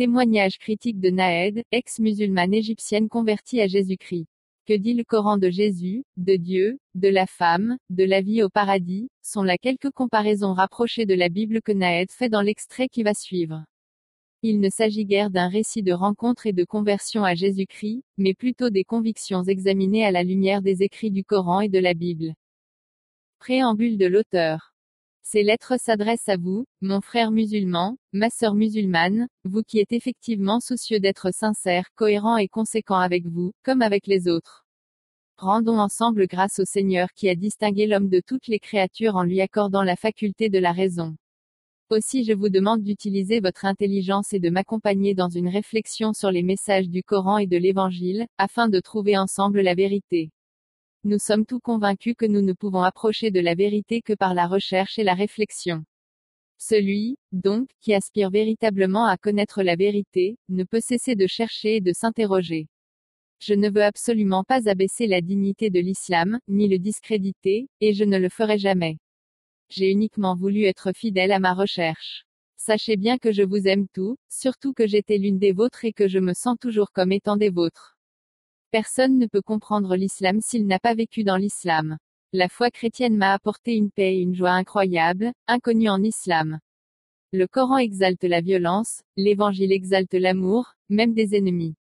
Témoignage critique de Naed, ex-musulmane égyptienne convertie à Jésus-Christ. Que dit le Coran de Jésus, de Dieu, de la femme, de la vie au paradis, sont là quelques comparaisons rapprochées de la Bible que Naed fait dans l'extrait qui va suivre. Il ne s'agit guère d'un récit de rencontre et de conversion à Jésus-Christ, mais plutôt des convictions examinées à la lumière des écrits du Coran et de la Bible. Préambule de l'auteur. Ces lettres s'adressent à vous, mon frère musulman, ma sœur musulmane, vous qui êtes effectivement soucieux d'être sincère, cohérent et conséquent avec vous, comme avec les autres. Rendons ensemble grâce au Seigneur qui a distingué l'homme de toutes les créatures en lui accordant la faculté de la raison. Aussi je vous demande d'utiliser votre intelligence et de m'accompagner dans une réflexion sur les messages du Coran et de l'Évangile, afin de trouver ensemble la vérité. Nous sommes tous convaincus que nous ne pouvons approcher de la vérité que par la recherche et la réflexion. Celui, donc, qui aspire véritablement à connaître la vérité, ne peut cesser de chercher et de s'interroger. Je ne veux absolument pas abaisser la dignité de l'islam, ni le discréditer, et je ne le ferai jamais. J'ai uniquement voulu être fidèle à ma recherche. Sachez bien que je vous aime tout, surtout que j'étais l'une des vôtres et que je me sens toujours comme étant des vôtres. Personne ne peut comprendre l'islam s'il n'a pas vécu dans l'islam. La foi chrétienne m'a apporté une paix et une joie incroyables, inconnues en islam. Le Coran exalte la violence, l'évangile exalte l'amour, même des ennemis.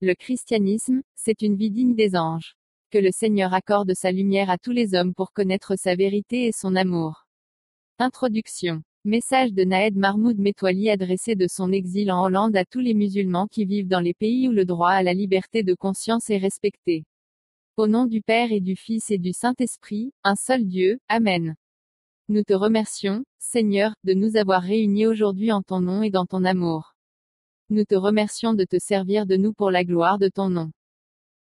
Le christianisme, c'est une vie digne des anges que le Seigneur accorde sa lumière à tous les hommes pour connaître sa vérité et son amour. Introduction. Message de Naed Mahmoud Metwali adressé de son exil en Hollande à tous les musulmans qui vivent dans les pays où le droit à la liberté de conscience est respecté. Au nom du Père et du Fils et du Saint-Esprit, un seul Dieu, Amen. Nous te remercions, Seigneur, de nous avoir réunis aujourd'hui en ton nom et dans ton amour. Nous te remercions de te servir de nous pour la gloire de ton nom.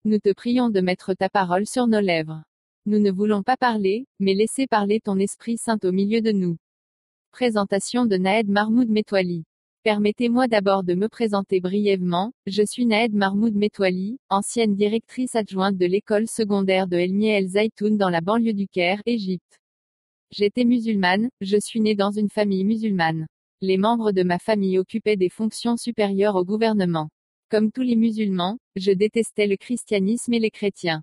Nous te prions de mettre ta parole sur nos lèvres. Nous ne voulons pas parler, mais laisser parler ton Esprit Saint au milieu de nous. Présentation de Naed Mahmoud Metwali. Permettez-moi d'abord de me présenter brièvement, je suis Naed Mahmoud Metwali, ancienne directrice adjointe de l'école secondaire de Elmi El Zaitoun dans la banlieue du Caire, Égypte. J'étais musulmane, je suis née dans une famille musulmane. Les membres de ma famille occupaient des fonctions supérieures au gouvernement. Comme tous les musulmans, je détestais le christianisme et les chrétiens.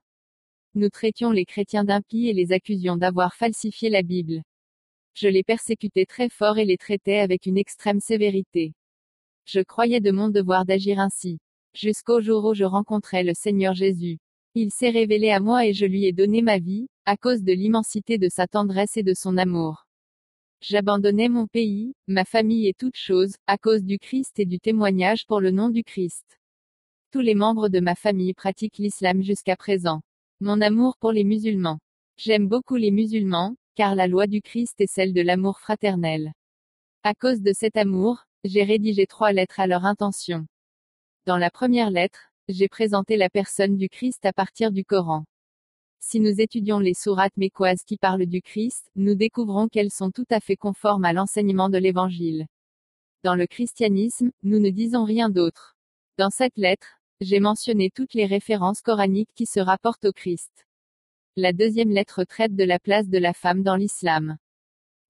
Nous traitions les chrétiens d'impies et les accusions d'avoir falsifié la Bible. Je les persécutais très fort et les traitais avec une extrême sévérité. Je croyais de mon devoir d'agir ainsi. Jusqu'au jour où je rencontrai le Seigneur Jésus. Il s'est révélé à moi et je lui ai donné ma vie, à cause de l'immensité de sa tendresse et de son amour. J'abandonnais mon pays, ma famille et toutes choses, à cause du Christ et du témoignage pour le nom du Christ. Tous les membres de ma famille pratiquent l'islam jusqu'à présent. Mon amour pour les musulmans. J'aime beaucoup les musulmans, car la loi du Christ est celle de l'amour fraternel. À cause de cet amour, j'ai rédigé trois lettres à leur intention. Dans la première lettre, j'ai présenté la personne du Christ à partir du Coran. Si nous étudions les sourates mécoises qui parlent du Christ, nous découvrons qu'elles sont tout à fait conformes à l'enseignement de l'Évangile. Dans le christianisme, nous ne disons rien d'autre. Dans cette lettre, j'ai mentionné toutes les références coraniques qui se rapportent au Christ. La deuxième lettre traite de la place de la femme dans l'islam.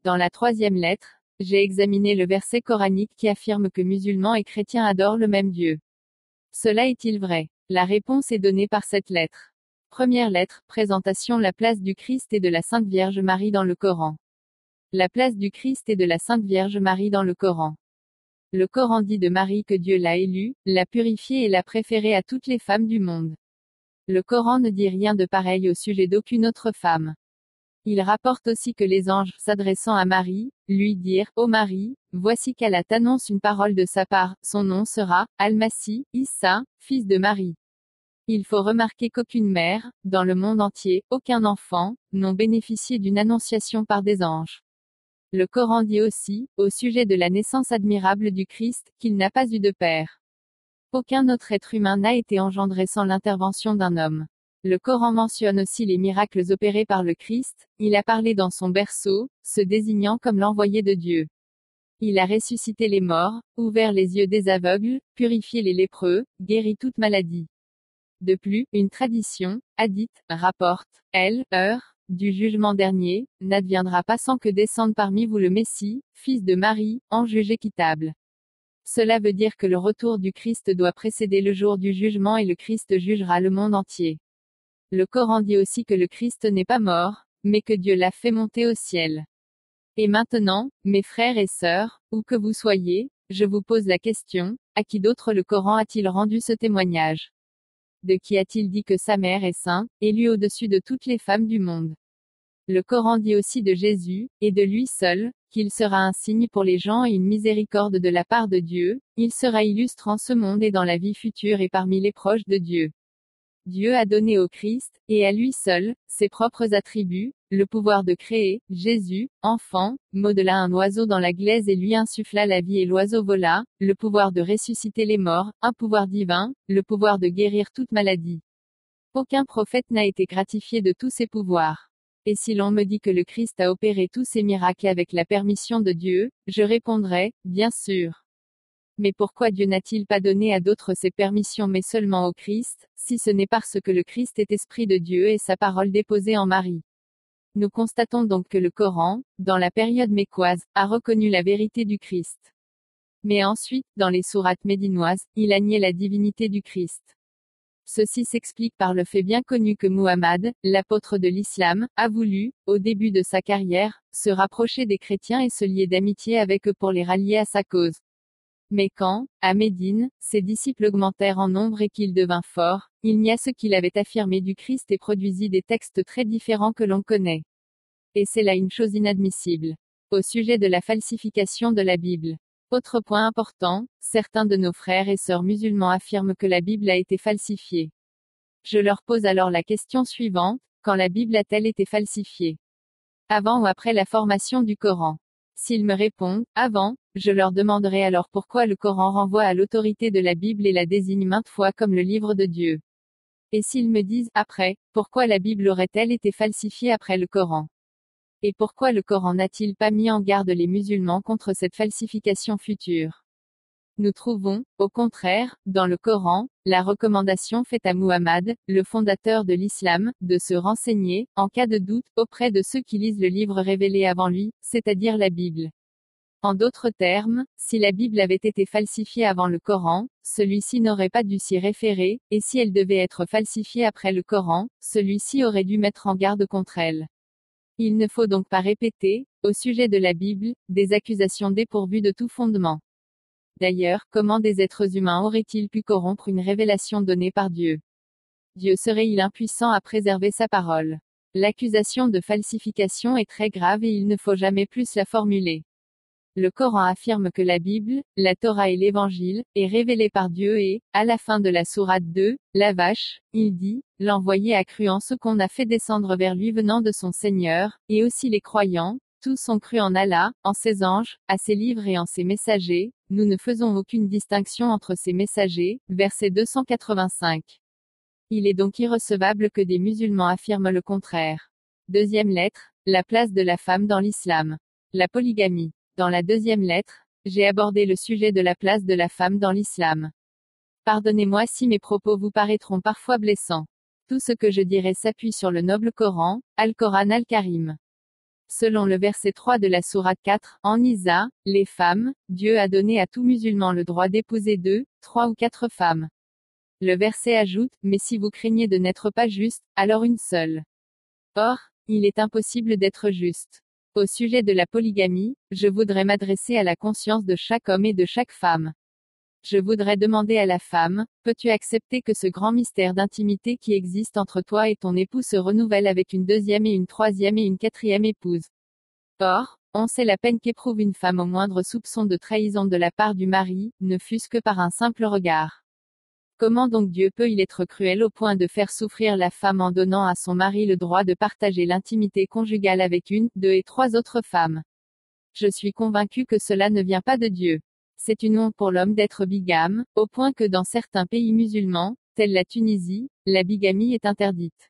Dans la troisième lettre, j'ai examiné le verset coranique qui affirme que musulmans et chrétiens adorent le même Dieu. Cela est-il vrai? La réponse est donnée par cette lettre. Première lettre, présentation La place du Christ et de la Sainte Vierge Marie dans le Coran. La place du Christ et de la Sainte Vierge Marie dans le Coran. Le Coran dit de Marie que Dieu l'a élue, l'a purifiée et l'a préférée à toutes les femmes du monde. Le Coran ne dit rien de pareil au sujet d'aucune autre femme. Il rapporte aussi que les anges, s'adressant à Marie, lui dirent, Ô Marie, voici qu'Allah t'annonce une parole de sa part, son nom sera, Al-Masih, Issa, fils de Marie. Il faut remarquer qu'aucune mère, dans le monde entier, aucun enfant, n'ont bénéficié d'une annonciation par des anges. Le Coran dit aussi, au sujet de la naissance admirable du Christ, qu'il n'a pas eu de père. Aucun autre être humain n'a été engendré sans l'intervention d'un homme. Le Coran mentionne aussi les miracles opérés par le Christ, il a parlé dans son berceau, se désignant comme l'envoyé de Dieu. Il a ressuscité les morts, ouvert les yeux des aveugles, purifié les lépreux, guéri toute maladie. De plus, une tradition, hadith, rapporte, elle, heure, du jugement dernier, n'adviendra pas sans que descende parmi vous le Messie, fils de Marie, en juge équitable. Cela veut dire que le retour du Christ doit précéder le jour du jugement et le Christ jugera le monde entier. Le Coran dit aussi que le Christ n'est pas mort, mais que Dieu l'a fait monter au ciel. Et maintenant, mes frères et sœurs, où que vous soyez, je vous pose la question, à qui d'autre le Coran a-t-il rendu ce témoignage? De qui a-t-il dit que sa mère est sainte, élue au-dessus de toutes les femmes du monde? Le Coran dit aussi de Jésus, et de lui seul, qu'il sera un signe pour les gens et une miséricorde de la part de Dieu, il sera illustre en ce monde et dans la vie future et parmi les proches de Dieu. Dieu a donné au Christ, et à lui seul, ses propres attributs, le pouvoir de créer, Jésus, enfant, modela un oiseau dans la glaise et lui insuffla la vie et l'oiseau vola, le pouvoir de ressusciter les morts, un pouvoir divin, le pouvoir de guérir toute maladie. Aucun prophète n'a été gratifié de tous ces pouvoirs. Et si l'on me dit que le Christ a opéré tous ces miracles avec la permission de Dieu, je répondrai, bien sûr. Mais pourquoi Dieu n'a-t-il pas donné à d'autres ces permissions mais seulement au Christ, si ce n'est parce que le Christ est esprit de Dieu et sa parole déposée en Marie? Nous constatons donc que le Coran, dans la période mécoise, a reconnu la vérité du Christ. Mais ensuite, dans les sourates médinoises, il a nié la divinité du Christ. Ceci s'explique par le fait bien connu que Muhammad, l'apôtre de l'islam, a voulu, au début de sa carrière, se rapprocher des chrétiens et se lier d'amitié avec eux pour les rallier à sa cause. Mais quand, à Médine, ses disciples augmentèrent en nombre et qu'il devint fort, il n'y a ce qu'il avait affirmé du Christ et produisit des textes très différents que l'on connaît. Et c'est là une chose inadmissible. Au sujet de la falsification de la Bible. Autre point important, certains de nos frères et sœurs musulmans affirment que la Bible a été falsifiée. Je leur pose alors la question suivante, quand la Bible a-t-elle été falsifiée? Avant ou après la formation du Coran? S'ils me répondent, avant, je leur demanderai alors pourquoi le Coran renvoie à l'autorité de la Bible et la désigne maintes fois comme le livre de Dieu. Et s'ils me disent, après, pourquoi la Bible aurait-elle été falsifiée après le Coran? Et pourquoi le Coran n'a-t-il pas mis en garde les musulmans contre cette falsification future? Nous trouvons, au contraire, dans le Coran, la recommandation faite à Muhammad, le fondateur de l'islam, de se renseigner, en cas de doute, auprès de ceux qui lisent le livre révélé avant lui, c'est-à-dire la Bible. En d'autres termes, si la Bible avait été falsifiée avant le Coran, celui-ci n'aurait pas dû s'y référer, et si elle devait être falsifiée après le Coran, celui-ci aurait dû mettre en garde contre elle. Il ne faut donc pas répéter, au sujet de la Bible, des accusations dépourvues de tout fondement. D'ailleurs, comment des êtres humains auraient-ils pu corrompre une révélation donnée par Dieu? Dieu serait-il impuissant à préserver sa parole? L'accusation de falsification est très grave et il ne faut jamais plus la formuler. Le Coran affirme que la Bible, la Torah et l'Évangile, est révélée par Dieu et, à la fin de la sourate 2, la vache, il dit, l'envoyé a cru en ce qu'on a fait descendre vers lui venant de son Seigneur, et aussi les croyants, tous ont cru en Allah, en ses anges, à ses livres et en ses messagers, nous ne faisons aucune distinction entre ces messagers. Verset 285. Il est donc irrecevable que des musulmans affirment le contraire. Deuxième lettre, la place de la femme dans l'islam. La polygamie. Dans la deuxième lettre, j'ai abordé le sujet de la place de la femme dans l'islam. Pardonnez-moi si mes propos vous paraîtront parfois blessants. Tout ce que je dirai s'appuie sur le noble Coran, Al-Coran Al-Karim. Selon le verset 3 de la sourate 4, en Isa, les femmes, Dieu a donné à tout musulman le droit d'épouser deux, trois ou quatre femmes. Le verset ajoute, mais si vous craignez de n'être pas juste, alors une seule. Or, il est impossible d'être juste. Au sujet de la polygamie, je voudrais m'adresser à la conscience de chaque homme et de chaque femme. Je voudrais demander à la femme, peux-tu accepter que ce grand mystère d'intimité qui existe entre toi et ton époux se renouvelle avec une deuxième et une troisième et une quatrième épouse? Or, on sait la peine qu'éprouve une femme au moindre soupçon de trahison de la part du mari, ne fût-ce que par un simple regard. Comment donc Dieu peut-il être cruel au point de faire souffrir la femme en donnant à son mari le droit de partager l'intimité conjugale avec une, deux et trois autres femmes? Je suis convaincu que cela ne vient pas de Dieu. C'est une honte pour l'homme d'être bigame, au point que dans certains pays musulmans, tels la Tunisie, la bigamie est interdite.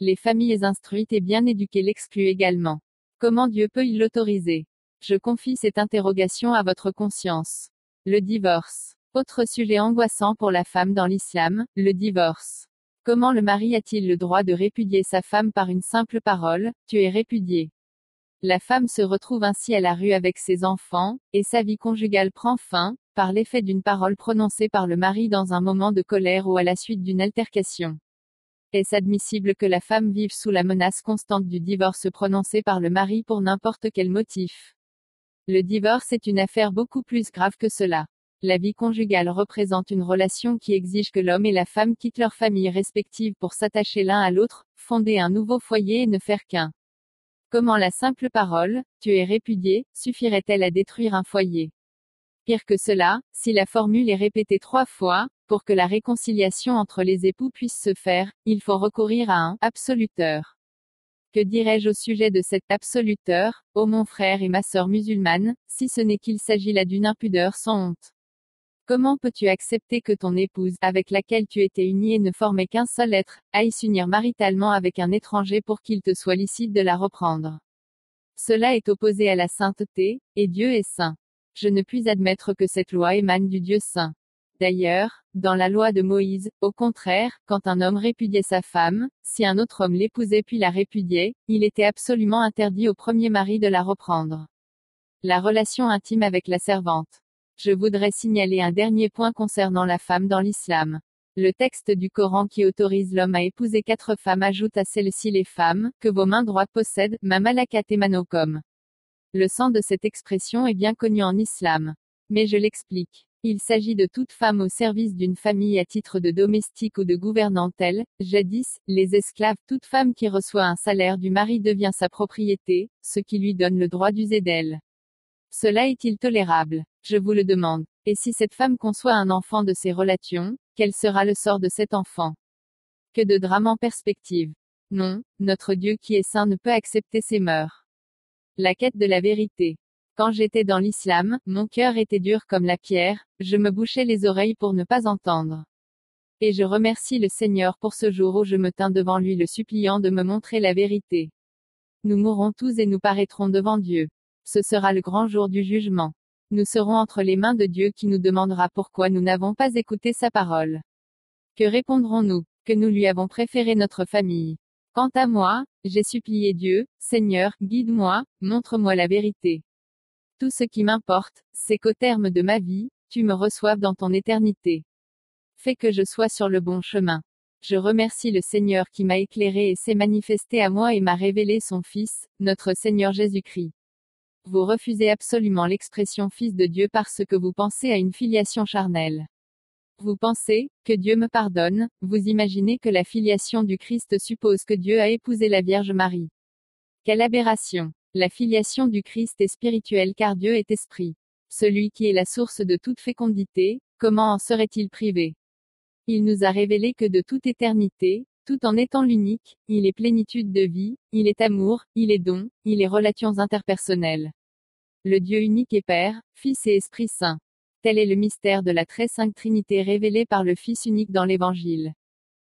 Les familles instruites et bien éduquées l'excluent également. Comment Dieu peut-il l'autoriser? Je confie cette interrogation à votre conscience. Le divorce. Autre sujet angoissant pour la femme dans l'islam, le divorce. Comment le mari a-t-il le droit de répudier sa femme par une simple parole, tu es répudié la femme se retrouve ainsi à la rue avec ses enfants, et sa vie conjugale prend fin, par l'effet d'une parole prononcée par le mari dans un moment de colère ou à la suite d'une altercation. Est-ce admissible que la femme vive sous la menace constante du divorce prononcé par le mari pour n'importe quel motif? Le divorce est une affaire beaucoup plus grave que cela. La vie conjugale représente une relation qui exige que l'homme et la femme quittent leur famille respective pour s'attacher l'un à l'autre, fonder un nouveau foyer et ne faire qu'un. Comment la simple parole, tu es répudié, suffirait-elle à détruire un foyer? Pire que cela, si la formule est répétée trois fois, pour que la réconciliation entre les époux puisse se faire, il faut recourir à un absoluteur. Que dirais-je au sujet de cet absoluteur, ô mon frère et ma sœur musulmane, si ce n'est qu'il s'agit là d'une impudeur sans honte Comment peux-tu accepter que ton épouse, avec laquelle tu étais unie et ne formait qu'un seul être, aille s'unir maritalement avec un étranger pour qu'il te soit licite de la reprendre? Cela est opposé à la sainteté, et Dieu est saint. Je ne puis admettre que cette loi émane du Dieu saint. D'ailleurs, dans la loi de Moïse, au contraire, quand un homme répudiait sa femme, si un autre homme l'épousait puis la répudiait, il était absolument interdit au premier mari de la reprendre. La relation intime avec la servante. Je voudrais signaler un dernier point concernant la femme dans l'islam. Le texte du Coran qui autorise l'homme à épouser quatre femmes ajoute à celles-ci les femmes, que vos mains droites possèdent, ma malakat et manokom. Le sens de cette expression est bien connu en islam. Mais je l'explique. Il s'agit de toute femme au service d'une famille à titre de domestique ou de gouvernantelle. Jadis, les esclaves, toute femme qui reçoit un salaire du mari devient sa propriété, ce qui lui donne le droit d'user d'elle. Cela est-il tolérable? Je vous le demande. Et si cette femme conçoit un enfant de ces relations, quel sera le sort de cet enfant? Que de drames en perspective. Non, notre Dieu qui est saint ne peut accepter ces mœurs. La quête de la vérité. Quand j'étais dans l'islam, mon cœur était dur comme la pierre, je me bouchais les oreilles pour ne pas entendre. Et je remercie le Seigneur pour ce jour où je me tins devant lui le suppliant de me montrer la vérité. Nous mourrons tous et nous paraîtrons devant Dieu. Ce sera le grand jour du jugement. Nous serons entre les mains de Dieu qui nous demandera pourquoi nous n'avons pas écouté sa parole. Que répondrons-nous? Que nous lui avons préféré notre famille? Quant à moi, j'ai supplié Dieu, Seigneur, guide-moi, montre-moi la vérité. Tout ce qui m'importe, c'est qu'au terme de ma vie, tu me reçoives dans ton éternité. Fais que je sois sur le bon chemin. Je remercie le Seigneur qui m'a éclairé et s'est manifesté à moi et m'a révélé son Fils, notre Seigneur Jésus-Christ. Vous refusez absolument l'expression Fils de Dieu parce que vous pensez à une filiation charnelle. Vous pensez, que Dieu me pardonne, vous imaginez que la filiation du Christ suppose que Dieu a épousé la Vierge Marie. Quelle aberration. La filiation du Christ est spirituelle car Dieu est esprit. Celui qui est la source de toute fécondité, comment en serait-il privé? Il nous a révélé que de toute éternité, tout en étant l'unique, il est plénitude de vie, il est amour, il est don, il est relations interpersonnelles. Le Dieu unique est Père, Fils et Esprit Saint. Tel est le mystère de la très sainte Trinité révélé par le Fils unique dans l'Évangile.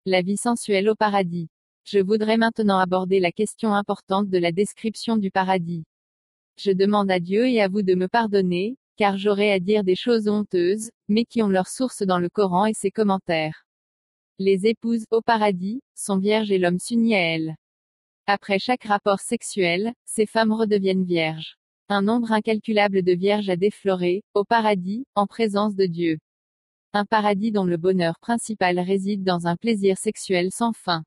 La vie sensuelle au paradis. Je voudrais maintenant aborder la question importante de la description du paradis. Je demande à Dieu et à vous de me pardonner, car j'aurai à dire des choses honteuses, mais qui ont leur source dans le Coran et ses commentaires. Les épouses, au paradis, sont vierges et l'homme s'unit à elles. Après chaque rapport sexuel, ces femmes redeviennent vierges. Un nombre incalculable de vierges a défloré, au paradis, en présence de Dieu. Un paradis dont le bonheur principal réside dans un plaisir sexuel sans fin.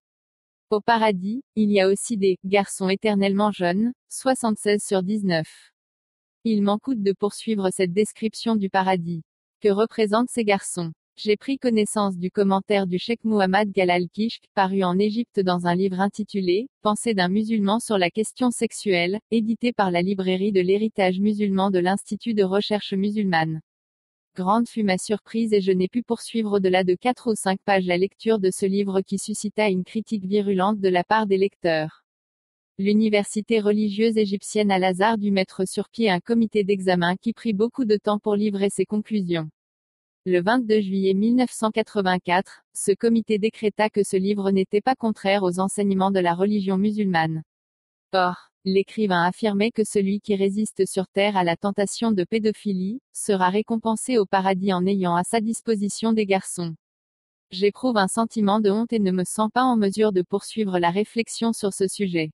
Au paradis, il y a aussi des garçons éternellement jeunes, 76 sur 19. Il m'en coûte de poursuivre cette description du paradis. Que représentent ces garçons j'ai pris connaissance du commentaire du Cheikh Muhammad Galal Kishk, paru en Égypte dans un livre intitulé Pensée d'un musulman sur la question sexuelle, édité par la librairie de l'héritage musulman de l'Institut de recherche musulmane. Grande fut ma surprise et je n'ai pu poursuivre au-delà de 4 ou 5 pages la lecture de ce livre qui suscita une critique virulente de la part des lecteurs. L'université religieuse égyptienne Al-Azhar dut mettre sur pied un comité d'examen qui prit beaucoup de temps pour livrer ses conclusions. Le 22 juillet 1984, ce comité décréta que ce livre n'était pas contraire aux enseignements de la religion musulmane. Or, l'écrivain affirmait que celui qui résiste sur terre à la tentation de pédophilie, sera récompensé au paradis en ayant à sa disposition des garçons. J'éprouve un sentiment de honte et ne me sens pas en mesure de poursuivre la réflexion sur ce sujet.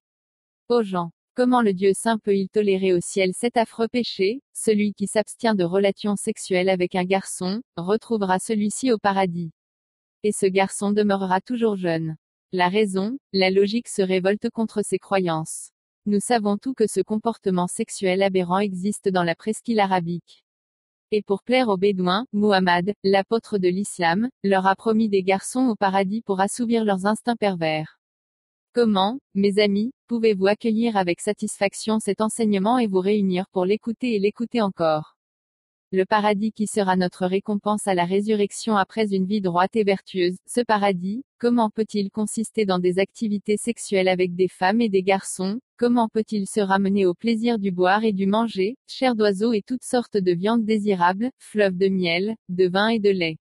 Aux gens. Comment le Dieu saint peut-il tolérer au ciel cet affreux péché? Celui qui s'abstient de relations sexuelles avec un garçon, retrouvera celui-ci au paradis. Et ce garçon demeurera toujours jeune. La raison, la logique se révolte contre ces croyances. Nous savons tout que ce comportement sexuel aberrant existe dans la presqu'île arabique. Et pour plaire aux Bédouins, Muhammad, l'apôtre de l'islam, leur a promis des garçons au paradis pour assouvir leurs instincts pervers. Comment, mes amis, pouvez-vous accueillir avec satisfaction cet enseignement et vous réunir pour l'écouter et l'écouter encore? Le paradis qui sera notre récompense à la résurrection après une vie droite et vertueuse, ce paradis, comment peut-il consister dans des activités sexuelles avec des femmes et des garçons, Comment peut-il se ramener au plaisir du boire et du manger, chair d'oiseaux et toutes sortes de viandes désirables, fleuves de miel, de vin et de lait?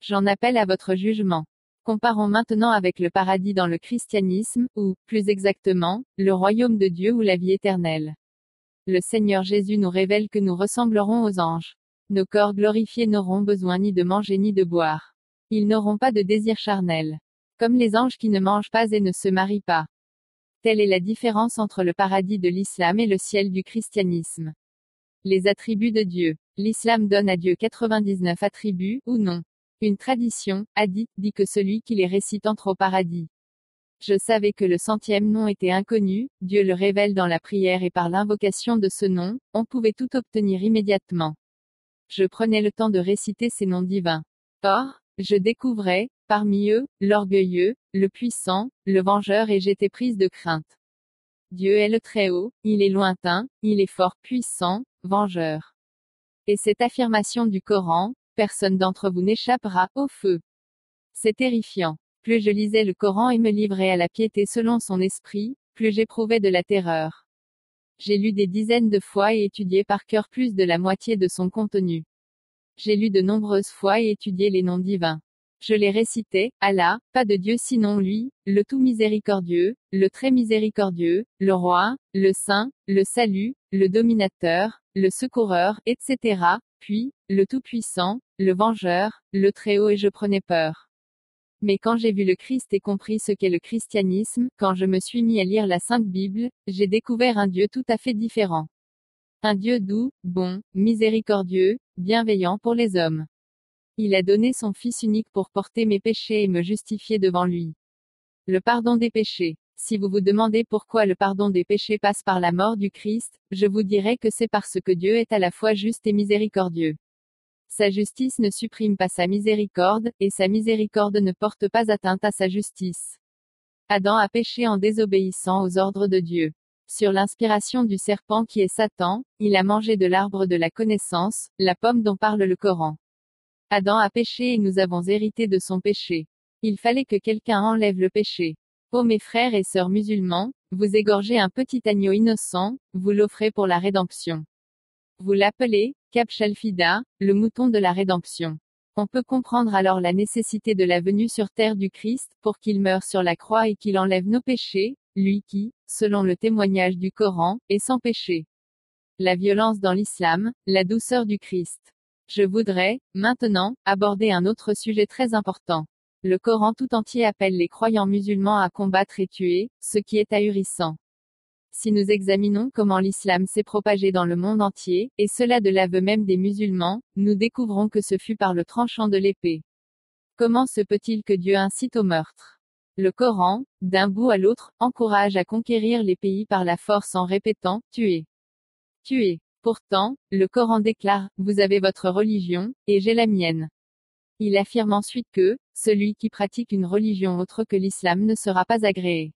J'en appelle à votre jugement. Comparons maintenant avec le paradis dans le christianisme, ou, plus exactement, le royaume de Dieu ou la vie éternelle. Le Seigneur Jésus nous révèle que nous ressemblerons aux anges. Nos corps glorifiés n'auront besoin ni de manger ni de boire. Ils n'auront pas de désir charnel. Comme les anges qui ne mangent pas et ne se marient pas. Telle est la différence entre le paradis de l'islam et le ciel du christianisme. Les attributs de Dieu. L'islam donne à Dieu 99 attributs, ou non. Une tradition, hadith, dit que celui qui les récite entre au paradis. Je savais que le centième nom était inconnu, Dieu le révèle dans la prière et par l'invocation de ce nom, on pouvait tout obtenir immédiatement. Je prenais le temps de réciter ces noms divins. Or, je découvrais, parmi eux, l'orgueilleux, le puissant, le vengeur et j'étais prise de crainte. Dieu est le Très-Haut, il est lointain, il est fort puissant, vengeur. Et cette affirmation du Coran, personne d'entre vous n'échappera au feu. C'est terrifiant. Plus je lisais le Coran et me livrais à la piété selon son esprit, plus j'éprouvais de la terreur. J'ai lu des dizaines de fois et étudié par cœur plus de la moitié de son contenu. J'ai lu de nombreuses fois et étudié les noms divins. Je les récitais, Allah, pas de Dieu sinon lui, le tout miséricordieux, le très miséricordieux, le roi, le saint, le salut, le dominateur, le secoureur, etc., puis, le tout-puissant, le vengeur, le très-haut et je prenais peur. Mais quand j'ai vu le Christ et compris ce qu'est le christianisme, quand je me suis mis à lire la Sainte Bible, j'ai découvert un Dieu tout à fait différent. Un Dieu doux, bon, miséricordieux, bienveillant pour les hommes. Il a donné son Fils unique pour porter mes péchés et me justifier devant lui. Le pardon des péchés. Si vous vous demandez pourquoi le pardon des péchés passe par la mort du Christ, je vous dirai que c'est parce que Dieu est à la fois juste et miséricordieux. Sa justice ne supprime pas sa miséricorde, et sa miséricorde ne porte pas atteinte à sa justice. Adam a péché en désobéissant aux ordres de Dieu. Sur l'inspiration du serpent qui est Satan, il a mangé de l'arbre de la connaissance, la pomme dont parle le Coran. Adam a péché et nous avons hérité de son péché. Il fallait que quelqu'un enlève le péché. Ô mes frères et sœurs musulmans, vous égorgez un petit agneau innocent, vous l'offrez pour la rédemption. Vous l'appelez, Kapshalfida, le mouton de la rédemption. On peut comprendre alors la nécessité de la venue sur terre du Christ, pour qu'il meure sur la croix et qu'il enlève nos péchés, lui qui, selon le témoignage du Coran, est sans péché. La violence dans l'islam, la douceur du Christ. Je voudrais, maintenant, aborder un autre sujet très important. Le Coran tout entier appelle les croyants musulmans à combattre et tuer, ce qui est ahurissant. Si nous examinons comment l'islam s'est propagé dans le monde entier, et cela de l'aveu même des musulmans, nous découvrons que ce fut par le tranchant de l'épée. Comment se peut-il que Dieu incite au meurtre? Le Coran, d'un bout à l'autre, encourage à conquérir les pays par la force en répétant « tuer, tuer ». Pourtant, le Coran déclare « Vous avez votre religion, et j'ai la mienne ». Il affirme ensuite que « Celui qui pratique une religion autre que l'islam ne sera pas agréé ».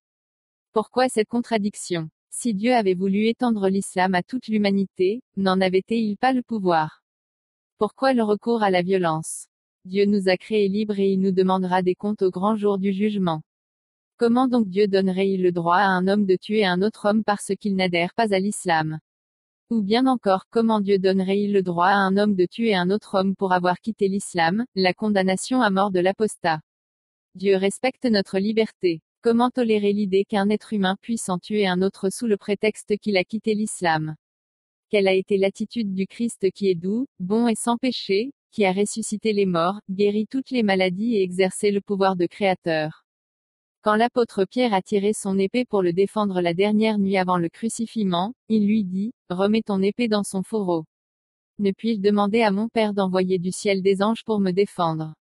Pourquoi cette contradiction? Si Dieu avait voulu étendre l'islam à toute l'humanité, n'en avait-il pas le pouvoir? Pourquoi le recours à la violence? Dieu nous a créés libres et il nous demandera des comptes au grand jour du jugement. Comment donc Dieu donnerait-il le droit à un homme de tuer un autre homme parce qu'il n'adhère pas à l'islam? Ou bien encore, comment Dieu donnerait-il le droit à un homme de tuer un autre homme pour avoir quitté l'islam, la condamnation à mort de l'apostat? Dieu respecte notre liberté. Comment tolérer l'idée qu'un être humain puisse en tuer un autre sous le prétexte qu'il a quitté l'islam? Quelle a été l'attitude du Christ qui est doux, bon et sans péché, qui a ressuscité les morts, guéri toutes les maladies et exercé le pouvoir de créateur? Quand l'apôtre Pierre a tiré son épée pour le défendre la dernière nuit avant le crucifiement, il lui dit, Remets ton épée dans son fourreau. Ne puis-je demander à mon Père d'envoyer du ciel des anges pour me défendre?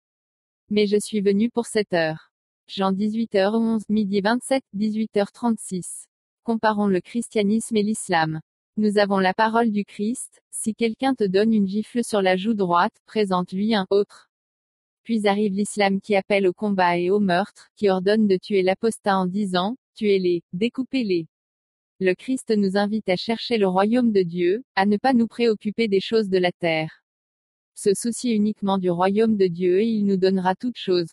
Mais je suis venu pour cette heure. Jean 18h11, midi 27, 18h36. Comparons le christianisme et l'islam. Nous avons la parole du Christ, si quelqu'un te donne une gifle sur la joue droite, présente-lui un autre. Puis arrive l'islam qui appelle au combat et au meurtre, qui ordonne de tuer l'apostat en disant, tuez-les, découpez-les. Le Christ nous invite à chercher le royaume de Dieu, à ne pas nous préoccuper des choses de la terre. Se soucier uniquement du royaume de Dieu et il nous donnera toutes choses.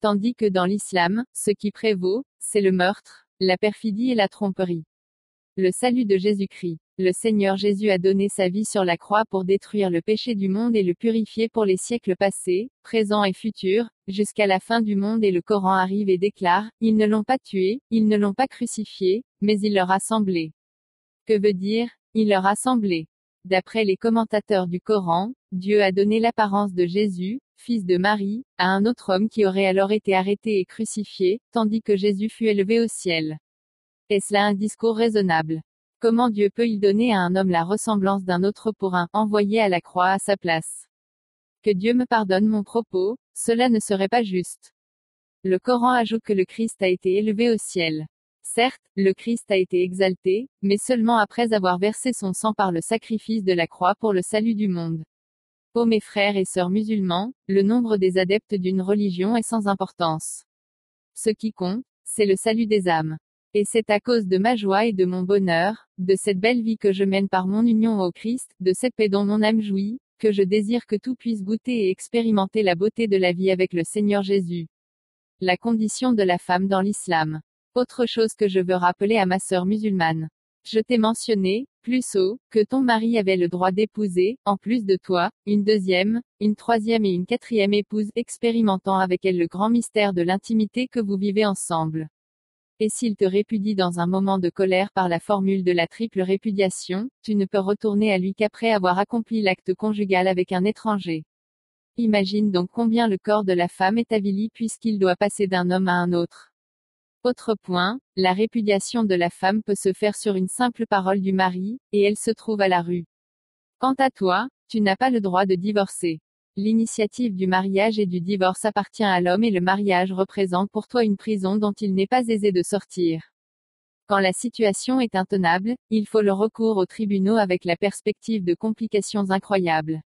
Tandis que dans l'islam, ce qui prévaut, c'est le meurtre, la perfidie et la tromperie. Le salut de Jésus-Christ. Le Seigneur Jésus a donné sa vie sur la croix pour détruire le péché du monde et le purifier pour les siècles passés, présents et futurs, jusqu'à la fin du monde et le Coran arrive et déclare, ils ne l'ont pas tué, ils ne l'ont pas crucifié, mais il leur a semblé. Que veut dire, il leur a semblé D'après les commentateurs du Coran, Dieu a donné l'apparence de Jésus, fils de Marie, à un autre homme qui aurait alors été arrêté et crucifié, tandis que Jésus fut élevé au ciel. Est-ce là un discours raisonnable? Comment Dieu peut-il donner à un homme la ressemblance d'un autre pour un envoyé à la croix à sa place? Que Dieu me pardonne mon propos, cela ne serait pas juste. Le Coran ajoute que le Christ a été élevé au ciel. Certes, le Christ a été exalté, mais seulement après avoir versé son sang par le sacrifice de la croix pour le salut du monde. Ô mes frères et sœurs musulmans, le nombre des adeptes d'une religion est sans importance. Ce qui compte, c'est le salut des âmes. Et c'est à cause de ma joie et de mon bonheur, de cette belle vie que je mène par mon union au Christ, de cette paix dont mon âme jouit, que je désire que tout puisse goûter et expérimenter la beauté de la vie avec le Seigneur Jésus. La condition de la femme dans l'islam. Autre chose que je veux rappeler à ma sœur musulmane. Je t'ai mentionné, plus haut, que ton mari avait le droit d'épouser, en plus de toi, une deuxième, une troisième et une quatrième épouse expérimentant avec elle le grand mystère de l'intimité que vous vivez ensemble. Et s'il te répudie dans un moment de colère par la formule de la triple répudiation, tu ne peux retourner à lui qu'après avoir accompli l'acte conjugal avec un étranger. Imagine donc combien le corps de la femme est avili puisqu'il doit passer d'un homme à un autre. Autre point, la répudiation de la femme peut se faire sur une simple parole du mari, et elle se trouve à la rue. Quant à toi, tu n'as pas le droit de divorcer. L'initiative du mariage et du divorce appartient à l'homme et le mariage représente pour toi une prison dont il n'est pas aisé de sortir. Quand la situation est intenable, il faut le recours aux tribunaux avec la perspective de complications incroyables.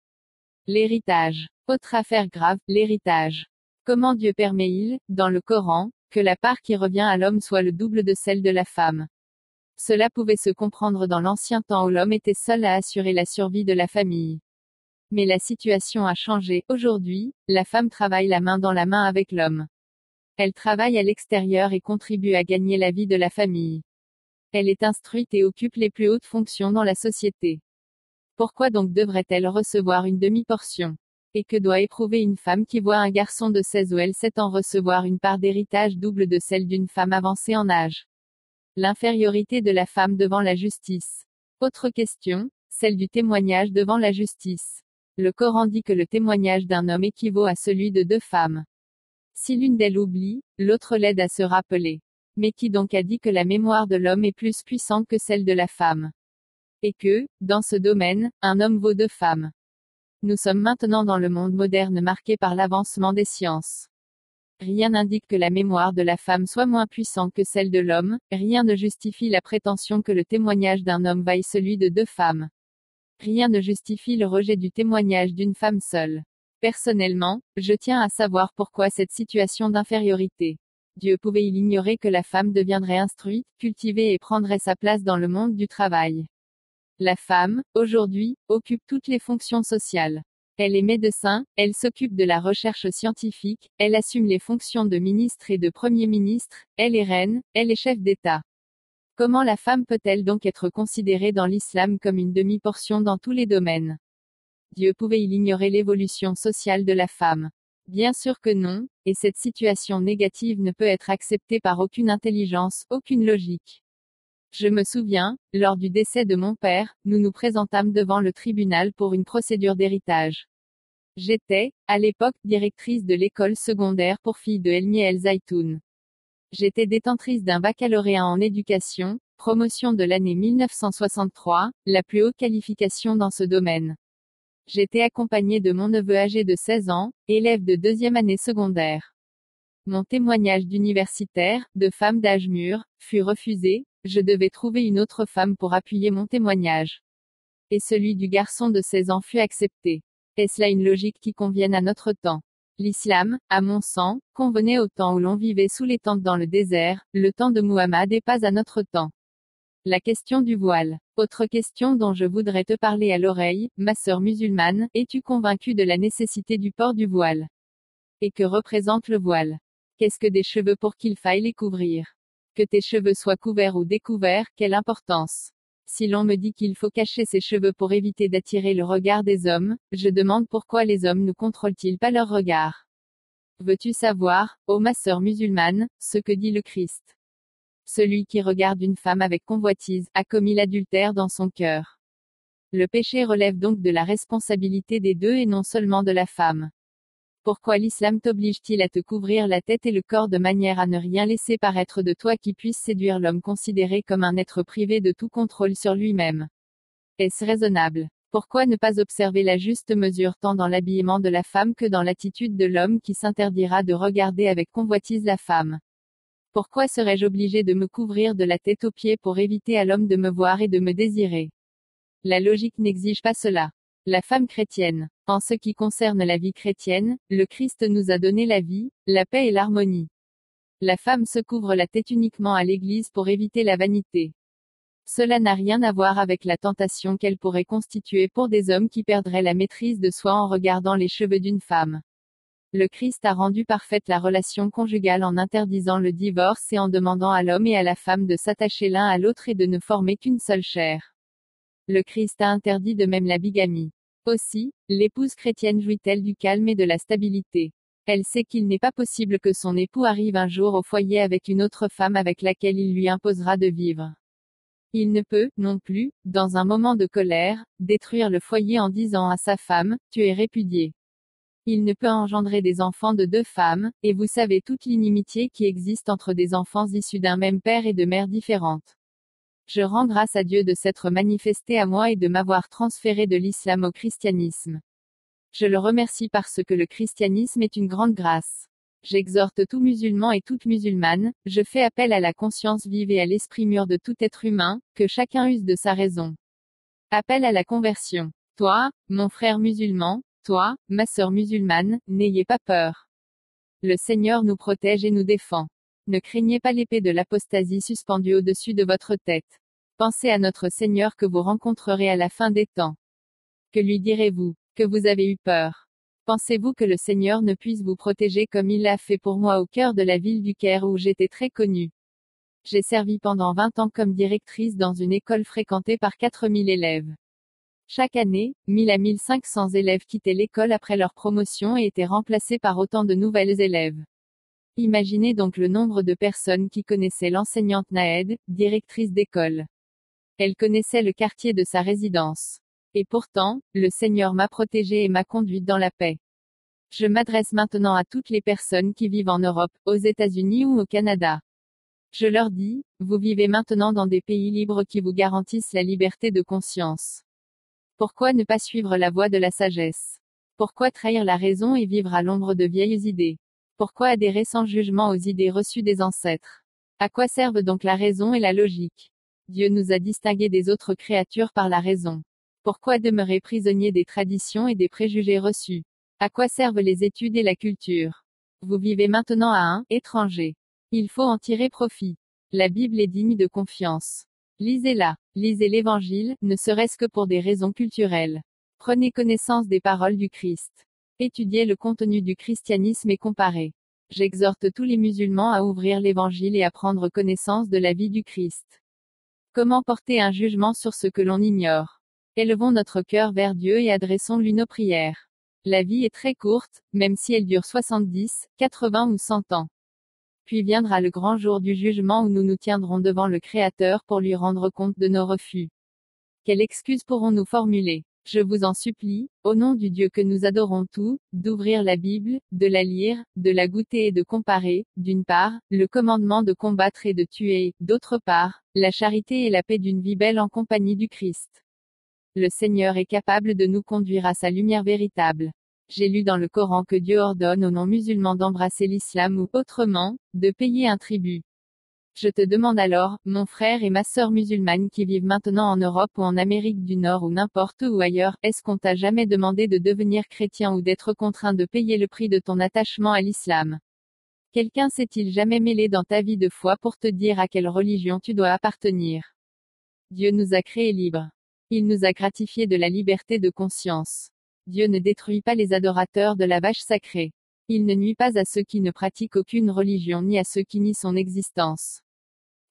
L'héritage. Autre affaire grave, l'héritage. Comment Dieu permet-il, dans le Coran, que la part qui revient à l'homme soit le double de celle de la femme? Cela pouvait se comprendre dans l'ancien temps où l'homme était seul à assurer la survie de la famille. Mais la situation a changé. Aujourd'hui, la femme travaille la main dans la main avec l'homme. Elle travaille à l'extérieur et contribue à gagner la vie de la famille. Elle est instruite et occupe les plus hautes fonctions dans la société. Pourquoi donc devrait-elle recevoir une demi-portion? Et que doit éprouver une femme qui voit un garçon de 16 ou elle 7 ans recevoir une part d'héritage double de celle d'une femme avancée en âge? L'infériorité de la femme devant la justice. Autre question, celle du témoignage devant la justice. Le Coran dit que le témoignage d'un homme équivaut à celui de deux femmes. Si l'une d'elles oublie, l'autre l'aide à se rappeler. Mais qui donc a dit que la mémoire de l'homme est plus puissante que celle de la femme? Et que, dans ce domaine, un homme vaut deux femmes. Nous sommes maintenant dans le monde moderne marqué par l'avancement des sciences. Rien n'indique que la mémoire de la femme soit moins puissante que celle de l'homme, rien ne justifie la prétention que le témoignage d'un homme vaille celui de deux femmes. Rien ne justifie le rejet du témoignage d'une femme seule. Personnellement, je tiens à savoir pourquoi cette situation d'infériorité. Dieu pouvait-il ignorer que la femme deviendrait instruite, cultivée et prendrait sa place dans le monde du travail. La femme, aujourd'hui, occupe toutes les fonctions sociales. Elle est médecin, elle s'occupe de la recherche scientifique, elle assume les fonctions de ministre et de premier ministre, elle est reine, elle est chef d'État. Comment la femme peut-elle donc être considérée dans l'islam comme une demi-portion dans tous les domaines? Dieu pouvait-il ignorer l'évolution sociale de la femme Bien sûr que non, et cette situation négative ne peut être acceptée par aucune intelligence, aucune logique. Je me souviens, lors du décès de mon père, nous nous présentâmes devant le tribunal pour une procédure d'héritage. J'étais, à l'époque, directrice de l'école secondaire pour filles de Elmi El Zaitoun. J'étais détentrice d'un baccalauréat en éducation, promotion de l'année 1963, la plus haute qualification dans ce domaine. J'étais accompagnée de mon neveu âgé de 16 ans, élève de deuxième année secondaire. Mon témoignage d'universitaire, de femme d'âge mûr, fut refusé, je devais trouver une autre femme pour appuyer mon témoignage. Et celui du garçon de 16 ans fut accepté. Est-ce là une logique qui convienne à notre temps? L'islam, à mon sens, convenait au temps où l'on vivait sous les tentes dans le désert, le temps de Muhammad et pas à notre temps. La question du voile. Autre question dont je voudrais te parler à l'oreille, ma sœur musulmane, es-tu convaincue de la nécessité du port du voile? Et que représente le voile? Qu'est-ce que des cheveux pour qu'il faille les couvrir? Que tes cheveux soient couverts ou découverts, quelle importance? Si l'on me dit qu'il faut cacher ses cheveux pour éviter d'attirer le regard des hommes, je demande pourquoi les hommes ne contrôlent-ils pas leur regard Veux-tu savoir, ô ma sœur musulmane, ce que dit le Christ? Celui qui regarde une femme avec convoitise, a commis l'adultère dans son cœur. Le péché relève donc de la responsabilité des deux et non seulement de la femme. Pourquoi l'islam t'oblige-t-il à te couvrir la tête et le corps de manière à ne rien laisser paraître de toi qui puisse séduire l'homme considéré comme un être privé de tout contrôle sur lui-même? Est-ce raisonnable? Pourquoi ne pas observer la juste mesure tant dans l'habillement de la femme que dans l'attitude de l'homme qui s'interdira de regarder avec convoitise la femme? Pourquoi serais-je obligé de me couvrir de la tête aux pieds pour éviter à l'homme de me voir et de me désirer? La logique n'exige pas cela. La femme chrétienne. En ce qui concerne la vie chrétienne, le Christ nous a donné la vie, la paix et l'harmonie. La femme se couvre la tête uniquement à l'église pour éviter la vanité. Cela n'a rien à voir avec la tentation qu'elle pourrait constituer pour des hommes qui perdraient la maîtrise de soi en regardant les cheveux d'une femme. Le Christ a rendu parfaite la relation conjugale en interdisant le divorce et en demandant à l'homme et à la femme de s'attacher l'un à l'autre et de ne former qu'une seule chair. Le Christ a interdit de même la bigamie. Aussi, l'épouse chrétienne jouit-elle du calme et de la stabilité. Elle sait qu'il n'est pas possible que son époux arrive un jour au foyer avec une autre femme avec laquelle il lui imposera de vivre. Il ne peut, non plus, dans un moment de colère, détruire le foyer en disant à sa femme, tu es répudiée. Il ne peut engendrer des enfants de deux femmes, et vous savez toute l'inimitié qui existe entre des enfants issus d'un même père et de mères différentes. Je rends grâce à Dieu de s'être manifesté à moi et de m'avoir transféré de l'islam au christianisme. Je le remercie parce que le christianisme est une grande grâce. J'exhorte tout musulman et toute musulmane, je fais appel à la conscience vive et à l'esprit mûr de tout être humain, que chacun use de sa raison. Appel à la conversion. Toi, mon frère musulman, toi, ma sœur musulmane, n'ayez pas peur. Le Seigneur nous protège et nous défend. Ne craignez pas l'épée de l'apostasie suspendue au-dessus de votre tête. Pensez à notre Seigneur que vous rencontrerez à la fin des temps. Que lui direz-vous? Que vous avez eu peur? Pensez-vous que le Seigneur ne puisse vous protéger comme il l'a fait pour moi au cœur de la ville du Caire où j'étais très connue J'ai servi pendant 20 ans comme directrice dans une école fréquentée par 4000 élèves. Chaque année, 1000 à 1500 élèves quittaient l'école après leur promotion et étaient remplacés par autant de nouvelles élèves. Imaginez donc le nombre de personnes qui connaissaient l'enseignante Naed, directrice d'école. Elle connaissait le quartier de sa résidence. Et pourtant, le Seigneur m'a protégée et m'a conduite dans la paix. Je m'adresse maintenant à toutes les personnes qui vivent en Europe, aux États-Unis ou au Canada. Je leur dis, vous vivez maintenant dans des pays libres qui vous garantissent la liberté de conscience. Pourquoi ne pas suivre la voie de la sagesse? Pourquoi trahir la raison et vivre à l'ombre de vieilles idées? Pourquoi adhérer sans jugement aux idées reçues des ancêtres? À quoi servent donc la raison et la logique? Dieu nous a distingués des autres créatures par la raison. Pourquoi demeurer prisonnier des traditions et des préjugés reçus? À quoi servent les études et la culture? Vous vivez maintenant à un étranger. Il faut en tirer profit. La Bible est digne de confiance. Lisez-la. Lisez l'Évangile, ne serait-ce que pour des raisons culturelles. Prenez connaissance des paroles du Christ. Étudiez le contenu du christianisme et comparez. J'exhorte tous les musulmans à ouvrir l'Évangile et à prendre connaissance de la vie du Christ. Comment porter un jugement sur ce que l'on ignore? Élevons notre cœur vers Dieu et adressons-lui nos prières. La vie est très courte, même si elle dure 70, 80 ou 100 ans. Puis viendra le grand jour du jugement où nous nous tiendrons devant le Créateur pour lui rendre compte de nos refus. Quelle excuse pourrons-nous formuler? Je vous en supplie, au nom du Dieu que nous adorons tous, d'ouvrir la Bible, de la lire, de la goûter et de comparer, d'une part, le commandement de combattre et de tuer, d'autre part, la charité et la paix d'une vie belle en compagnie du Christ. Le Seigneur est capable de nous conduire à sa lumière véritable. J'ai lu dans le Coran que Dieu ordonne aux non-musulmans d'embrasser l'islam ou, autrement, de payer un tribut. Je te demande alors, mon frère et ma sœur musulmane qui vivent maintenant en Europe ou en Amérique du Nord ou n'importe où ailleurs, est-ce qu'on t'a jamais demandé de devenir chrétien ou d'être contraint de payer le prix de ton attachement à l'islam? Quelqu'un s'est-il jamais mêlé dans ta vie de foi pour te dire à quelle religion tu dois appartenir? Dieu nous a créés libres. Il nous a gratifiés de la liberté de conscience. Dieu ne détruit pas les adorateurs de la vache sacrée. Il ne nuit pas à ceux qui ne pratiquent aucune religion ni à ceux qui nient son existence.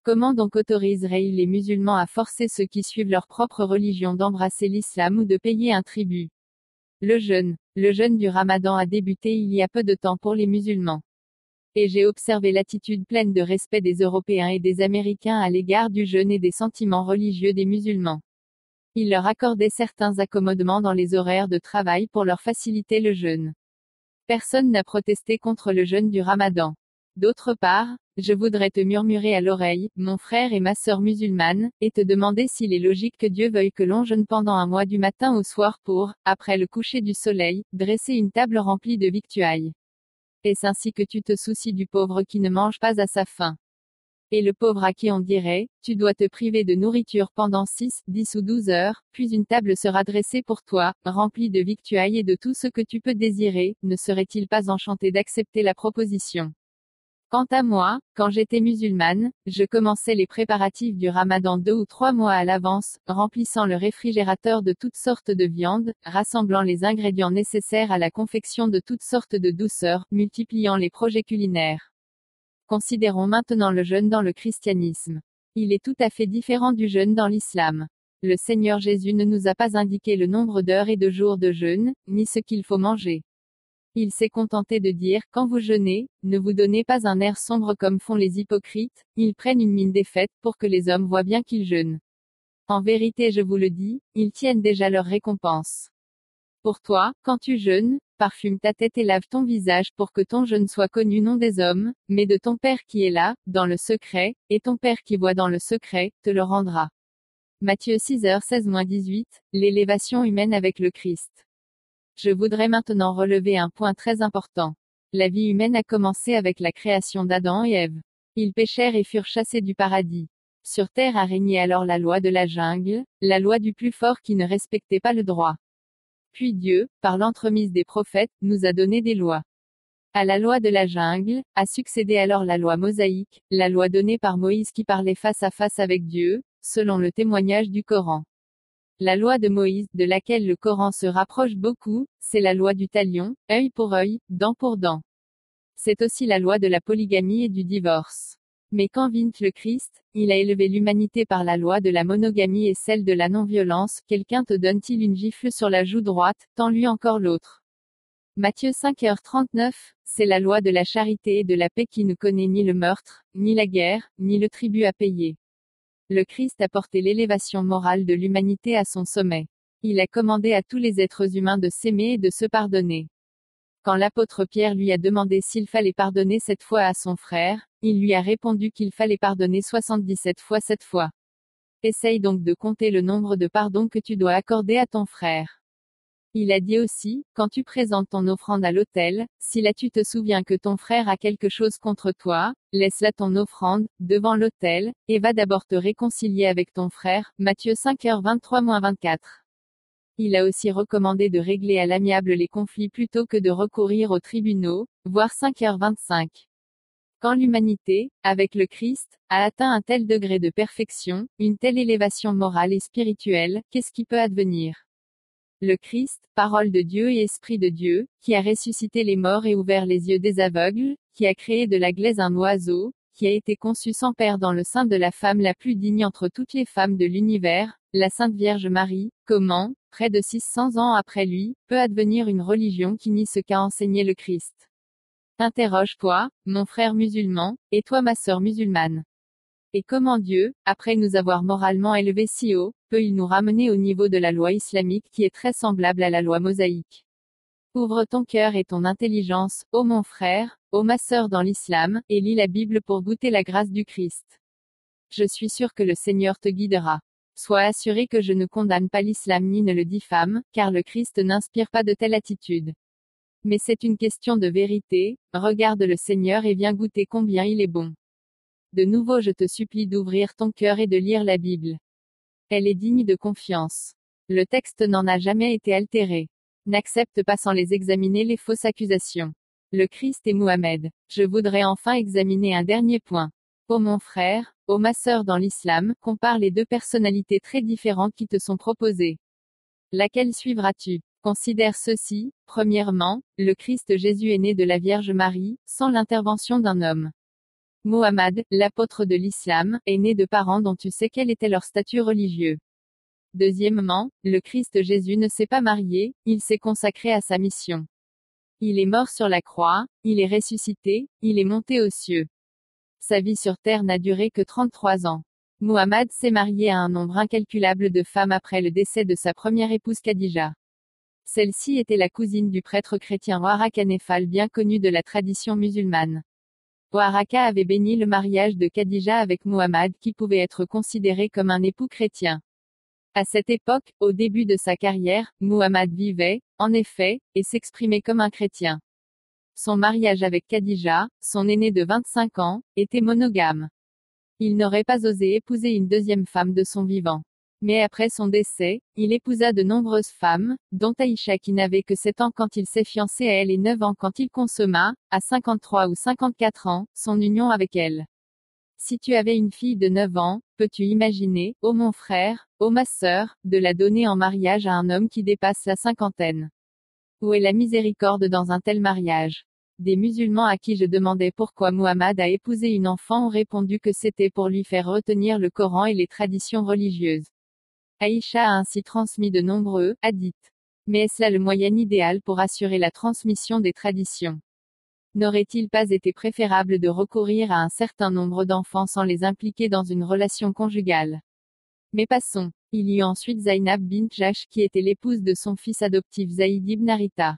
Comment donc autoriserait-il les musulmans à forcer ceux qui suivent leur propre religion d'embrasser l'islam ou de payer un tribut? Le jeûne. Le jeûne du ramadan a débuté il y a peu de temps pour les musulmans. Et j'ai observé l'attitude pleine de respect des Européens et des Américains à l'égard du jeûne et des sentiments religieux des musulmans. Ils leur accordaient certains accommodements dans les horaires de travail pour leur faciliter le jeûne. Personne n'a protesté contre le jeûne du ramadan. D'autre part, je voudrais te murmurer à l'oreille, mon frère et ma sœur musulmane, et te demander s'il est logique que Dieu veuille que l'on jeûne pendant un mois du matin au soir pour, après le coucher du soleil, dresser une table remplie de victuailles. Est-ce ainsi que tu te soucies du pauvre qui ne mange pas à sa faim? Et le pauvre à qui on dirait, tu dois te priver de nourriture pendant 6, 10 ou 12 heures, puis une table sera dressée pour toi, remplie de victuailles et de tout ce que tu peux désirer, ne serait-il pas enchanté d'accepter la proposition? Quant à moi, quand j'étais musulmane, je commençais les préparatifs du ramadan deux ou trois mois à l'avance, remplissant le réfrigérateur de toutes sortes de viandes, rassemblant les ingrédients nécessaires à la confection de toutes sortes de douceurs, multipliant les projets culinaires. Considérons maintenant le jeûne dans le christianisme. Il est tout à fait différent du jeûne dans l'islam. Le Seigneur Jésus ne nous a pas indiqué le nombre d'heures et de jours de jeûne, ni ce qu'il faut manger. Il s'est contenté de dire, quand vous jeûnez, ne vous donnez pas un air sombre comme font les hypocrites, ils prennent une mine défaite pour que les hommes voient bien qu'ils jeûnent. En vérité je vous le dis, ils tiennent déjà leur récompense. Pour toi, quand tu jeûnes, parfume ta tête et lave ton visage pour que ton jeûne soit connu non des hommes, mais de ton Père qui est là, dans le secret, et ton Père qui voit dans le secret, te le rendra. Matthieu 6h16-18, l'élévation humaine avec le Christ. Je voudrais maintenant relever un point très important. La vie humaine a commencé avec la création d'Adam et Ève. Ils péchèrent et furent chassés du paradis. Sur terre a régné alors la loi de la jungle, la loi du plus fort qui ne respectait pas le droit. Puis Dieu, par l'entremise des prophètes, nous a donné des lois. À la loi de la jungle, a succédé alors la loi mosaïque, la loi donnée par Moïse qui parlait face à face avec Dieu, selon le témoignage du Coran. La loi de Moïse, de laquelle le Coran se rapproche beaucoup, c'est la loi du talion, œil pour œil, dent pour dent. C'est aussi la loi de la polygamie et du divorce. Mais quand vint le Christ, il a élevé l'humanité par la loi de la monogamie et celle de la non-violence, quelqu'un te donne-t-il une gifle sur la joue droite, tends-lui encore l'autre. Matthieu 5h39, c'est la loi de la charité et de la paix qui ne connaît ni le meurtre, ni la guerre, ni le tribut à payer. Le Christ a porté l'élévation morale de l'humanité à son sommet. Il a commandé à tous les êtres humains de s'aimer et de se pardonner. Quand l'apôtre Pierre lui a demandé s'il fallait pardonner cette fois à son frère, il lui a répondu qu'il fallait pardonner 77 fois cette fois. Essaye donc de compter le nombre de pardons que tu dois accorder à ton frère. Il a dit aussi, quand tu présentes ton offrande à l'autel, si là tu te souviens que ton frère a quelque chose contre toi, laisse là ton offrande, devant l'autel, et va d'abord te réconcilier avec ton frère. Matthieu 5h23-24. Il a aussi recommandé de régler à l'amiable les conflits plutôt que de recourir aux tribunaux, voire 5h25. Quand l'humanité, avec le Christ, a atteint un tel degré de perfection, une telle élévation morale et spirituelle, qu'est-ce qui peut advenir? Le Christ, parole de Dieu et esprit de Dieu, qui a ressuscité les morts et ouvert les yeux des aveugles, qui a créé de la glaise un oiseau, qui a été conçu sans père dans le sein de la femme la plus digne entre toutes les femmes de l'univers, la Sainte Vierge Marie, comment, près de 600 ans après lui, peut advenir une religion qui nie ce qu'a enseigné le Christ? Interroge-toi, mon frère musulman, et toi ma sœur musulmane. Et comment Dieu, après nous avoir moralement élevés si haut, peut-il nous ramener au niveau de la loi islamique qui est très semblable à la loi mosaïque. Ouvre ton cœur et ton intelligence, ô mon frère, ô ma sœur dans l'islam, et lis la Bible pour goûter la grâce du Christ. Je suis sûr que le Seigneur te guidera. Sois assuré que je ne condamne pas l'islam ni ne le diffame, car le Christ n'inspire pas de telle attitude. Mais c'est une question de vérité, regarde le Seigneur et viens goûter combien il est bon. De nouveau je te supplie d'ouvrir ton cœur et de lire la Bible. Elle est digne de confiance. Le texte n'en a jamais été altéré. N'accepte pas sans les examiner les fausses accusations. Le Christ et Mohamed. Je voudrais enfin examiner un dernier point. Ô mon frère, ô ma sœur dans l'islam, compare les deux personnalités très différentes qui te sont proposées. Laquelle suivras-tu? Considère ceci, premièrement, le Christ Jésus est né de la Vierge Marie, sans l'intervention d'un homme. Mohammed, l'apôtre de l'islam, est né de parents dont tu sais quel était leur statut religieux. Deuxièmement, le Christ Jésus ne s'est pas marié, il s'est consacré à sa mission. Il est mort sur la croix, il est ressuscité, il est monté aux cieux. Sa vie sur terre n'a duré que 33 ans. Muhammad s'est marié à un nombre incalculable de femmes après le décès de sa première épouse Khadija. Celle-ci était la cousine du prêtre chrétien Waraka Nefal bien connu de la tradition musulmane. Waraka avait béni le mariage de Khadija avec Muhammad qui pouvait être considéré comme un époux chrétien. À cette époque, au début de sa carrière, Muhammad vivait, en effet, et s'exprimait comme un chrétien. Son mariage avec Khadija, son aîné de 25 ans, était monogame. Il n'aurait pas osé épouser une deuxième femme de son vivant. Mais après son décès, il épousa de nombreuses femmes, dont Aïcha qui n'avait que 7 ans quand il s'est fiancé à elle et 9 ans quand il consomma, à 53 ou 54 ans, son union avec elle. Si tu avais une fille de 9 ans, peux-tu imaginer, ô mon frère, ô ma sœur, de la donner en mariage à un homme qui dépasse la cinquantaine? Où est la miséricorde dans un tel mariage? Des musulmans à qui je demandais pourquoi Muhammad a épousé une enfant ont répondu que c'était pour lui faire retenir le Coran et les traditions religieuses. Aïcha a ainsi transmis de nombreux hadiths. Mais est-ce là le moyen idéal pour assurer la transmission des traditions? N'aurait-il pas été préférable de recourir à un certain nombre d'enfants sans les impliquer dans une relation conjugale? Mais passons. Il y eut ensuite Zainab bint Jash qui était l'épouse de son fils adoptif Zaïd ibn Arita.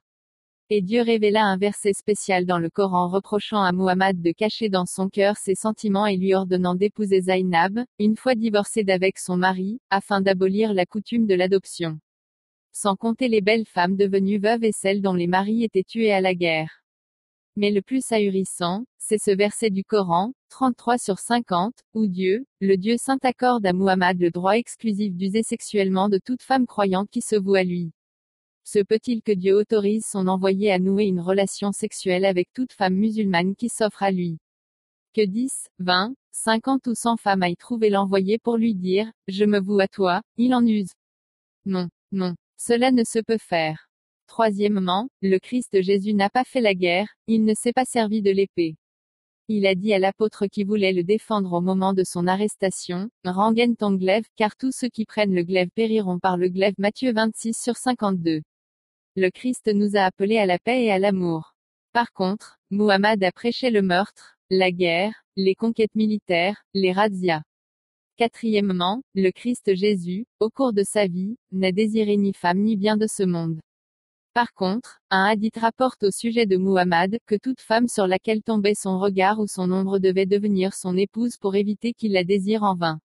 Et Dieu révéla un verset spécial dans le Coran reprochant à Muhammad de cacher dans son cœur ses sentiments et lui ordonnant d'épouser Zainab, une fois divorcée d'avec son mari, afin d'abolir la coutume de l'adoption. Sans compter les belles femmes devenues veuves et celles dont les maris étaient tués à la guerre. Mais le plus ahurissant, c'est ce verset du Coran, 33 sur 50, où Dieu, le Dieu saint accorde à Muhammad le droit exclusif d'user sexuellement de toute femme croyante qui se voue à lui. Se peut-il que Dieu autorise son envoyé à nouer une relation sexuelle avec toute femme musulmane qui s'offre à lui? Que 10, 20, 50 ou 100 femmes aillent trouver l'envoyé pour lui dire, je me voue à toi, il en use. Non, non, cela ne se peut faire. Troisièmement, le Christ Jésus n'a pas fait la guerre, il ne s'est pas servi de l'épée. Il a dit à l'apôtre qui voulait le défendre au moment de son arrestation, Rengaine ton glaive, car tous ceux qui prennent le glaive périront par le glaive Matthieu 26 sur 52. Le Christ nous a appelés à la paix et à l'amour. Par contre, Muhammad a prêché le meurtre, la guerre, les conquêtes militaires, les razzias. Quatrièmement, le Christ Jésus, au cours de sa vie, n'a désiré ni femme ni bien de ce monde. Par contre, un hadith rapporte au sujet de Muhammad, que toute femme sur laquelle tombait son regard ou son ombre devait devenir son épouse pour éviter qu'il la désire en vain.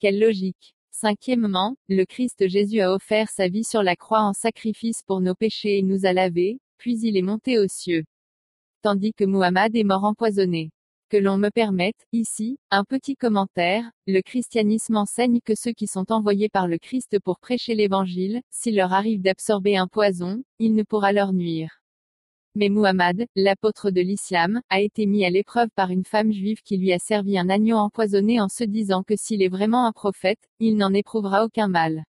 Quelle logique. Cinquièmement, le Christ Jésus a offert sa vie sur la croix en sacrifice pour nos péchés et nous a lavés, puis il est monté aux cieux. Tandis que Muhammad est mort empoisonné. Que l'on me permette, ici, un petit commentaire, le christianisme enseigne que ceux qui sont envoyés par le Christ pour prêcher l'évangile, s'il leur arrive d'absorber un poison, il ne pourra leur nuire. Mais Muhammad, l'apôtre de l'islam, a été mis à l'épreuve par une femme juive qui lui a servi un agneau empoisonné en se disant que s'il est vraiment un prophète, il n'en éprouvera aucun mal.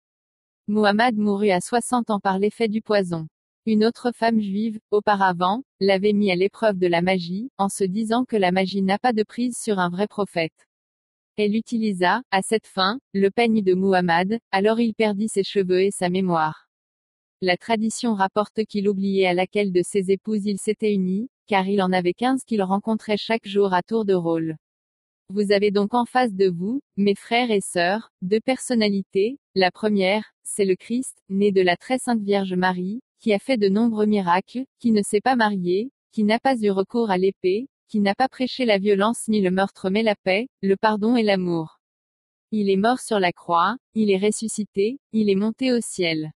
Muhammad mourut à 60 ans par l'effet du poison. Une autre femme juive, auparavant, l'avait mis à l'épreuve de la magie, en se disant que la magie n'a pas de prise sur un vrai prophète. Elle utilisa, à cette fin, le peigne de Muhammad, alors il perdit ses cheveux et sa mémoire. La tradition rapporte qu'il oubliait à laquelle de ses épouses il s'était uni, car il en avait quinze qu'il rencontrait chaque jour à tour de rôle. Vous avez donc en face de vous, mes frères et sœurs, deux personnalités. La première, c'est le Christ, né de la très sainte Vierge Marie, qui a fait de nombreux miracles, qui ne s'est pas marié, qui n'a pas eu recours à l'épée, qui n'a pas prêché la violence ni le meurtre mais la paix, le pardon et l'amour. Il est mort sur la croix, il est ressuscité, il est monté au ciel.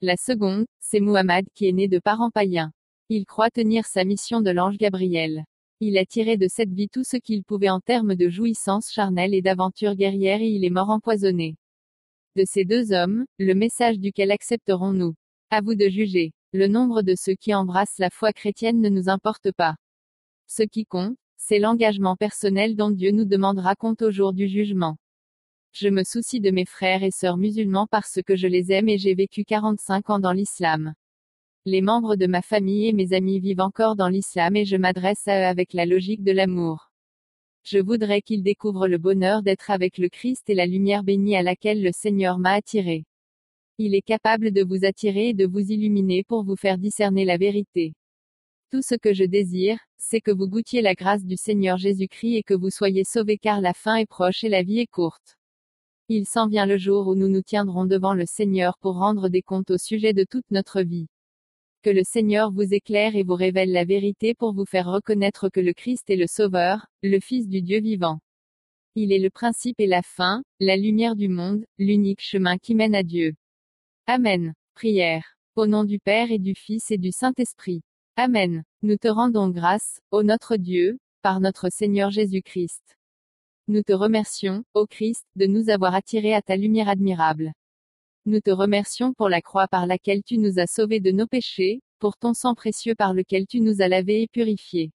La seconde, c'est Muhammad qui est né de parents païens. Il croit tenir sa mission de l'ange Gabriel. Il a tiré de cette vie tout ce qu'il pouvait en termes de jouissance charnelle et d'aventure guerrière et il est mort empoisonné. De ces deux hommes, le message duquel accepterons-nous? À vous de juger. Le nombre de ceux qui embrassent la foi chrétienne ne nous importe pas. Ce qui compte, c'est l'engagement personnel dont Dieu nous demandera compte au jour du jugement. Je me soucie de mes frères et sœurs musulmans parce que je les aime et j'ai vécu 45 ans dans l'islam. Les membres de ma famille et mes amis vivent encore dans l'islam et je m'adresse à eux avec la logique de l'amour. Je voudrais qu'ils découvrent le bonheur d'être avec le Christ et la lumière bénie à laquelle le Seigneur m'a attiré. Il est capable de vous attirer et de vous illuminer pour vous faire discerner la vérité. Tout ce que je désire, c'est que vous goûtiez la grâce du Seigneur Jésus-Christ et que vous soyez sauvés car la fin est proche et la vie est courte. Il s'en vient le jour où nous nous tiendrons devant le Seigneur pour rendre des comptes au sujet de toute notre vie. Que le Seigneur vous éclaire et vous révèle la vérité pour vous faire reconnaître que le Christ est le Sauveur, le Fils du Dieu vivant. Il est le principe et la fin, la lumière du monde, l'unique chemin qui mène à Dieu. Amen. Prière. Au nom du Père et du Fils et du Saint-Esprit. Amen. Nous te rendons grâce, ô notre Dieu, par notre Seigneur Jésus-Christ. Nous te remercions, ô Christ, de nous avoir attirés à ta lumière admirable. Nous te remercions pour la croix par laquelle tu nous as sauvés de nos péchés, pour ton sang précieux par lequel tu nous as lavés et purifiés.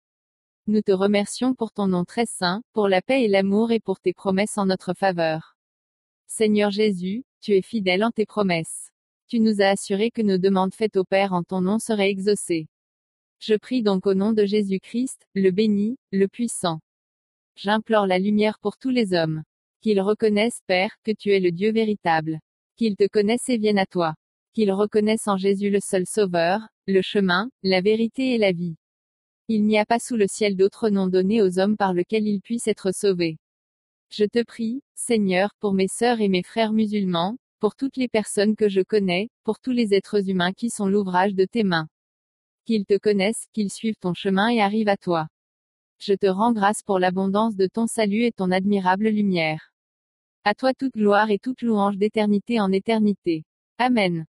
Nous te remercions pour ton nom très saint, pour la paix et l'amour et pour tes promesses en notre faveur. Seigneur Jésus, tu es fidèle en tes promesses. Tu nous as assuré que nos demandes faites au Père en ton nom seraient exaucées. Je prie donc au nom de Jésus-Christ, le béni, le puissant. J'implore la lumière pour tous les hommes. Qu'ils reconnaissent, Père, que tu es le Dieu véritable qu'ils te connaissent et viennent à toi. Qu'ils reconnaissent en Jésus le seul Sauveur, le chemin, la vérité et la vie. Il n'y a pas sous le ciel d'autre nom donné aux hommes par lequel ils puissent être sauvés. Je te prie, Seigneur, pour mes sœurs et mes frères musulmans, pour toutes les personnes que je connais, pour tous les êtres humains qui sont l'ouvrage de tes mains. Qu'ils te connaissent, qu'ils suivent ton chemin et arrivent à toi. Je te rends grâce pour l'abondance de ton salut et ton admirable lumière. À toi toute gloire et toute louange d'éternité en éternité. Amen.